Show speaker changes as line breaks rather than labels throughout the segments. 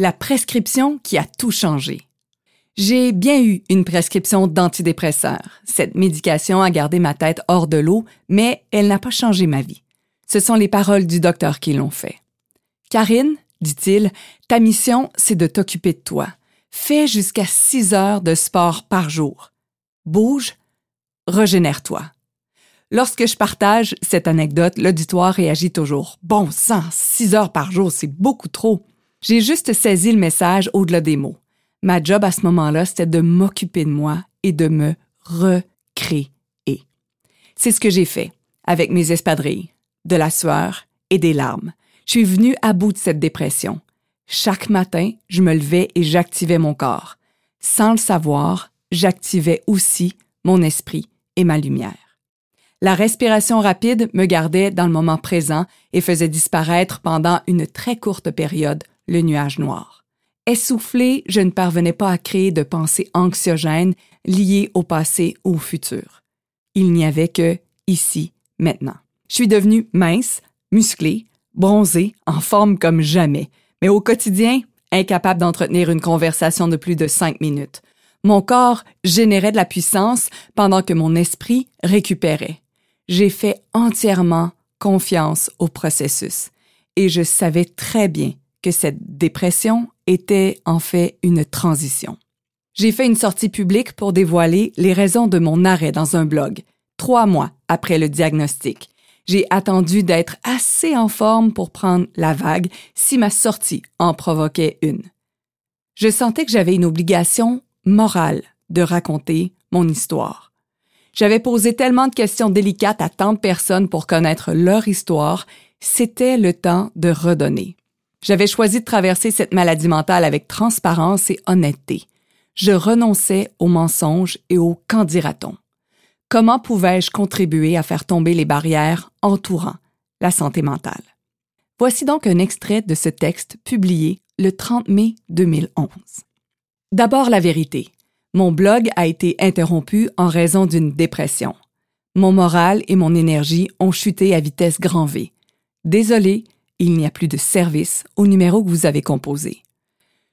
la prescription qui a tout changé. J'ai bien eu une prescription d'antidépresseurs. Cette médication a gardé ma tête hors de l'eau, mais elle n'a pas changé ma vie. Ce sont les paroles du docteur qui l'ont fait. Karine, dit-il, ta mission, c'est de t'occuper de toi. Fais jusqu'à six heures de sport par jour. Bouge, régénère-toi. Lorsque je partage cette anecdote, l'auditoire réagit toujours. Bon sang, six heures par jour, c'est beaucoup trop. J'ai juste saisi le message au-delà des mots. Ma job à ce moment-là, c'était de m'occuper de moi et de me recréer. C'est ce que j'ai fait avec mes espadrilles, de la sueur et des larmes. Je suis venue à bout de cette dépression. Chaque matin, je me levais et j'activais mon corps. Sans le savoir, j'activais aussi mon esprit et ma lumière. La respiration rapide me gardait dans le moment présent et faisait disparaître pendant une très courte période le nuage noir. Essoufflé, je ne parvenais pas à créer de pensées anxiogènes liées au passé ou au futur. Il n'y avait que ici, maintenant. Je suis devenue mince, musclée, bronzée, en forme comme jamais, mais au quotidien, incapable d'entretenir une conversation de plus de cinq minutes. Mon corps générait de la puissance pendant que mon esprit récupérait. J'ai fait entièrement confiance au processus et je savais très bien que cette dépression était en fait une transition. J'ai fait une sortie publique pour dévoiler les raisons de mon arrêt dans un blog, trois mois après le diagnostic. J'ai attendu d'être assez en forme pour prendre la vague si ma sortie en provoquait une. Je sentais que j'avais une obligation morale de raconter mon histoire. J'avais posé tellement de questions délicates à tant de personnes pour connaître leur histoire, c'était le temps de redonner. J'avais choisi de traverser cette maladie mentale avec transparence et honnêteté. Je renonçais aux mensonges et au qu'en dira-t-on. Comment pouvais-je contribuer à faire tomber les barrières entourant la santé mentale? Voici donc un extrait de ce texte publié le 30 mai 2011. D'abord la vérité. Mon blog a été interrompu en raison d'une dépression. Mon moral et mon énergie ont chuté à vitesse grand V. Désolé, il n'y a plus de service au numéro que vous avez composé.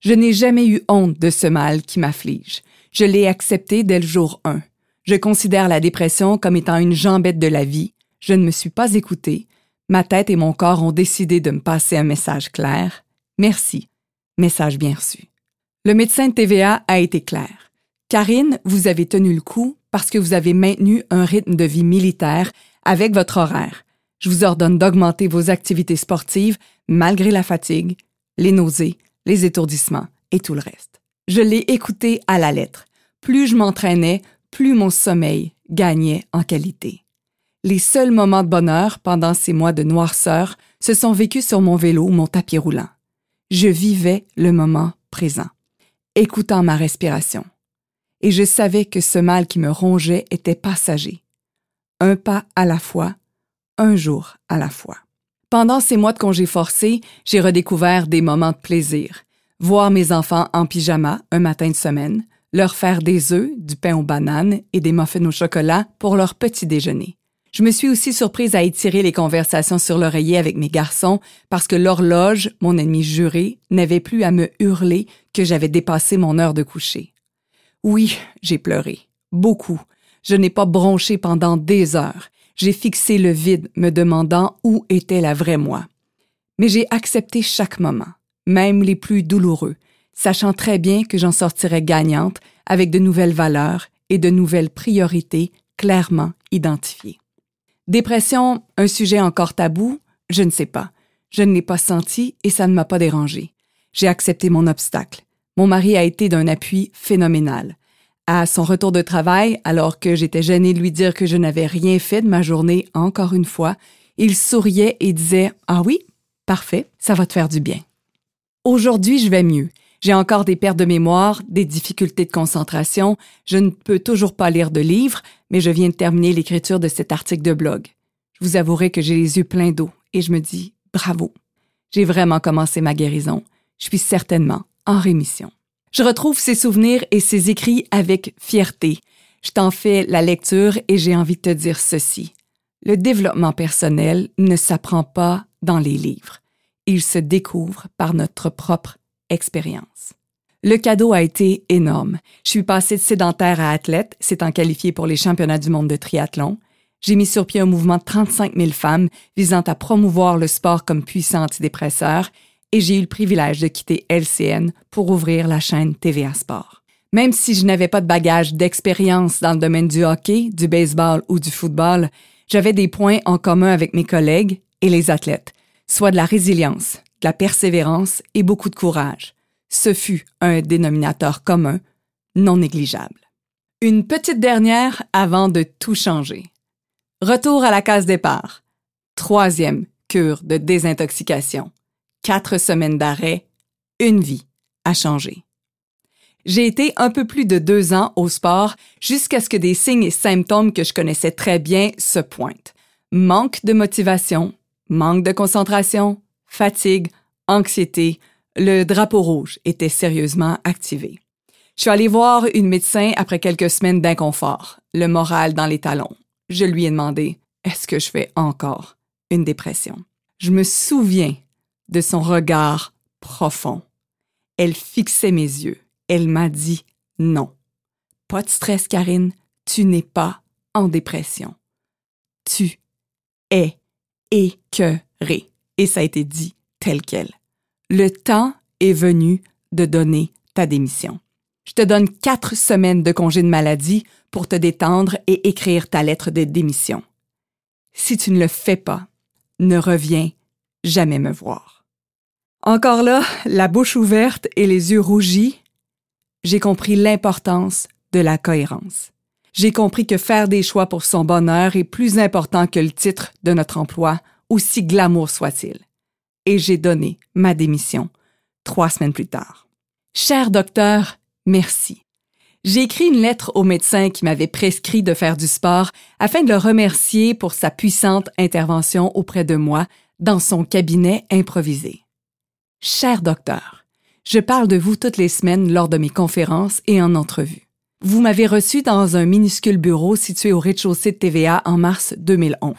Je n'ai jamais eu honte de ce mal qui m'afflige. Je l'ai accepté dès le jour 1. Je considère la dépression comme étant une jambette de la vie. Je ne me suis pas écoutée. Ma tête et mon corps ont décidé de me passer un message clair. Merci. Message bien reçu. Le médecin de TVA a été clair. Karine, vous avez tenu le coup parce que vous avez maintenu un rythme de vie militaire avec votre horaire je vous ordonne d'augmenter vos activités sportives malgré la fatigue, les nausées, les étourdissements et tout le reste. Je l'ai écouté à la lettre. Plus je m'entraînais, plus mon sommeil gagnait en qualité. Les seuls moments de bonheur pendant ces mois de noirceur se sont vécus sur mon vélo ou mon tapis roulant. Je vivais le moment présent, écoutant ma respiration. Et je savais que ce mal qui me rongeait était passager. Un pas à la fois, un jour à la fois. Pendant ces mois de congés forcés, j'ai redécouvert des moments de plaisir. Voir mes enfants en pyjama un matin de semaine, leur faire des œufs, du pain aux bananes et des muffins au chocolat pour leur petit déjeuner. Je me suis aussi surprise à étirer les conversations sur l'oreiller avec mes garçons parce que l'horloge, mon ennemi juré, n'avait plus à me hurler que j'avais dépassé mon heure de coucher. Oui, j'ai pleuré. Beaucoup. Je n'ai pas bronché pendant des heures j'ai fixé le vide, me demandant où était la vraie moi. Mais j'ai accepté chaque moment, même les plus douloureux, sachant très bien que j'en sortirais gagnante avec de nouvelles valeurs et de nouvelles priorités clairement identifiées. Dépression, un sujet encore tabou, je ne sais pas. Je ne l'ai pas senti et ça ne m'a pas dérangé. J'ai accepté mon obstacle. Mon mari a été d'un appui phénoménal à son retour de travail, alors que j'étais gênée de lui dire que je n'avais rien fait de ma journée encore une fois, il souriait et disait Ah oui, parfait, ça va te faire du bien. Aujourd'hui, je vais mieux. J'ai encore des pertes de mémoire, des difficultés de concentration, je ne peux toujours pas lire de livres, mais je viens de terminer l'écriture de cet article de blog. Je vous avouerai que j'ai les yeux pleins d'eau et je me dis bravo. J'ai vraiment commencé ma guérison. Je suis certainement en rémission. Je retrouve ces souvenirs et ces écrits avec fierté. Je t'en fais la lecture et j'ai envie de te dire ceci. Le développement personnel ne s'apprend pas dans les livres. Il se découvre par notre propre expérience. Le cadeau a été énorme. Je suis passée de sédentaire à athlète, s'étant qualifiée pour les championnats du monde de triathlon. J'ai mis sur pied un mouvement de 35 000 femmes visant à promouvoir le sport comme puissant antidépresseur et j'ai eu le privilège de quitter LCN pour ouvrir la chaîne TVA Sport. Même si je n'avais pas de bagage d'expérience dans le domaine du hockey, du baseball ou du football, j'avais des points en commun avec mes collègues et les athlètes, soit de la résilience, de la persévérance et beaucoup de courage ce fut un dénominateur commun non négligeable. Une petite dernière avant de tout changer. Retour à la case départ. Troisième cure de désintoxication. Quatre semaines d'arrêt, une vie a changé. J'ai été un peu plus de deux ans au sport jusqu'à ce que des signes et symptômes que je connaissais très bien se pointent. Manque de motivation, manque de concentration, fatigue, anxiété, le drapeau rouge était sérieusement activé. Je suis allée voir une médecin après quelques semaines d'inconfort, le moral dans les talons. Je lui ai demandé Est-ce que je fais encore une dépression Je me souviens de son regard profond. Elle fixait mes yeux. Elle m'a dit Non. Pas de stress, Karine, tu n'es pas en dépression. Tu es écœurée. Et ça a été dit tel quel le temps est venu de donner ta démission. Je te donne quatre semaines de congé de maladie pour te détendre et écrire ta lettre de démission. Si tu ne le fais pas, ne reviens jamais me voir. Encore là, la bouche ouverte et les yeux rougis, j'ai compris l'importance de la cohérence. J'ai compris que faire des choix pour son bonheur est plus important que le titre de notre emploi, aussi glamour soit-il et j'ai donné ma démission trois semaines plus tard. Cher docteur, merci. J'ai écrit une lettre au médecin qui m'avait prescrit de faire du sport afin de le remercier pour sa puissante intervention auprès de moi dans son cabinet improvisé. Cher docteur, je parle de vous toutes les semaines lors de mes conférences et en entrevue. Vous m'avez reçu dans un minuscule bureau situé au rez-de-chaussée de TVA en mars 2011.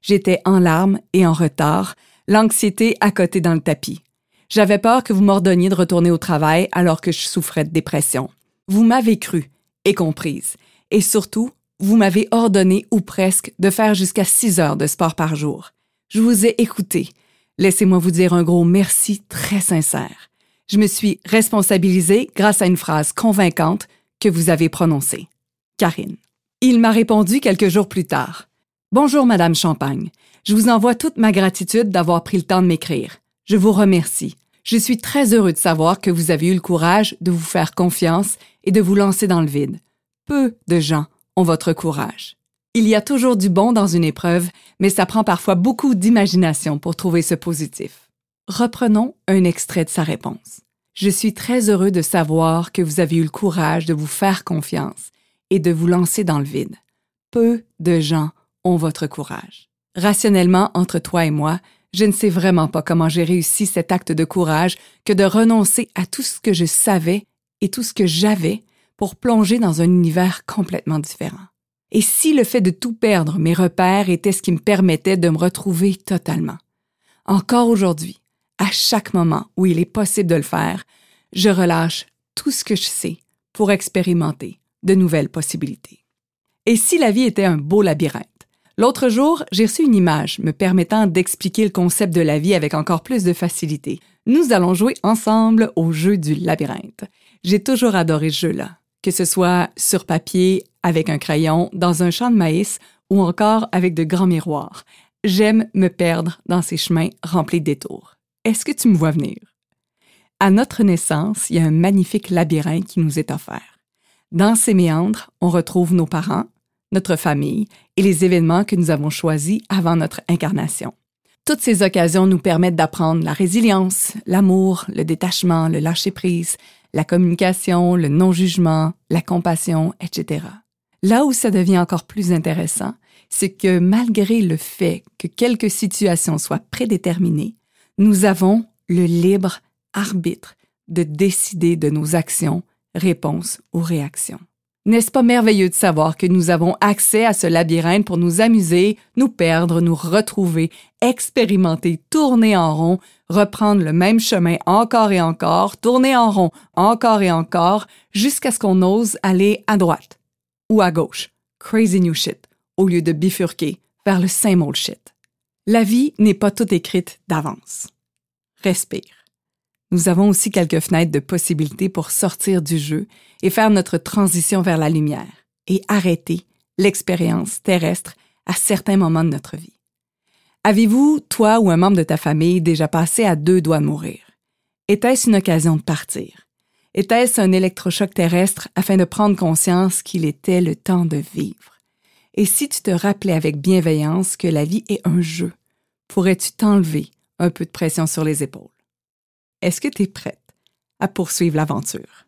J'étais en larmes et en retard l'anxiété à côté dans le tapis. J'avais peur que vous m'ordonniez de retourner au travail alors que je souffrais de dépression. Vous m'avez cru et comprise. Et surtout, vous m'avez ordonné ou presque de faire jusqu'à six heures de sport par jour. Je vous ai écouté. Laissez-moi vous dire un gros merci très sincère. Je me suis responsabilisée grâce à une phrase convaincante que vous avez prononcée. Karine. Il m'a répondu quelques jours plus tard. Bonjour, Madame Champagne. Je vous envoie toute ma gratitude d'avoir pris le temps de m'écrire. Je vous remercie. Je suis très heureux de savoir que vous avez eu le courage de vous faire confiance et de vous lancer dans le vide. Peu de gens ont votre courage. Il y a toujours du bon dans une épreuve, mais ça prend parfois beaucoup d'imagination pour trouver ce positif. Reprenons un extrait de sa réponse. Je suis très heureux de savoir que vous avez eu le courage de vous faire confiance et de vous lancer dans le vide. Peu de gens ont votre courage. Rationnellement, entre toi et moi, je ne sais vraiment pas comment j'ai réussi cet acte de courage que de renoncer à tout ce que je savais et tout ce que j'avais pour plonger dans un univers complètement différent. Et si le fait de tout perdre mes repères était ce qui me permettait de me retrouver totalement? Encore aujourd'hui, à chaque moment où il est possible de le faire, je relâche tout ce que je sais pour expérimenter de nouvelles possibilités. Et si la vie était un beau labyrinthe? L'autre jour, j'ai reçu une image me permettant d'expliquer le concept de la vie avec encore plus de facilité. Nous allons jouer ensemble au jeu du labyrinthe. J'ai toujours adoré ce jeu-là, que ce soit sur papier, avec un crayon, dans un champ de maïs ou encore avec de grands miroirs. J'aime me perdre dans ces chemins remplis de détours. Est-ce que tu me vois venir? À notre naissance, il y a un magnifique labyrinthe qui nous est offert. Dans ces méandres, on retrouve nos parents, notre famille et les événements que nous avons choisis avant notre incarnation. Toutes ces occasions nous permettent d'apprendre la résilience, l'amour, le détachement, le lâcher-prise, la communication, le non-jugement, la compassion, etc. Là où ça devient encore plus intéressant, c'est que malgré le fait que quelques situations soient prédéterminées, nous avons le libre arbitre de décider de nos actions, réponses ou réactions. N'est-ce pas merveilleux de savoir que nous avons accès à ce labyrinthe pour nous amuser, nous perdre, nous retrouver, expérimenter, tourner en rond, reprendre le même chemin encore et encore, tourner en rond encore et encore, jusqu'à ce qu'on ose aller à droite ou à gauche, crazy new shit, au lieu de bifurquer vers le same old shit. La vie n'est pas toute écrite d'avance. Respire nous avons aussi quelques fenêtres de possibilités pour sortir du jeu et faire notre transition vers la lumière et arrêter l'expérience terrestre à certains moments de notre vie. Avez-vous, toi ou un membre de ta famille, déjà passé à deux doigts de mourir? Était-ce une occasion de partir? Était-ce un électrochoc terrestre afin de prendre conscience qu'il était le temps de vivre? Et si tu te rappelais avec bienveillance que la vie est un jeu, pourrais-tu t'enlever un peu de pression sur les épaules? Est-ce que tu es prête à poursuivre l'aventure?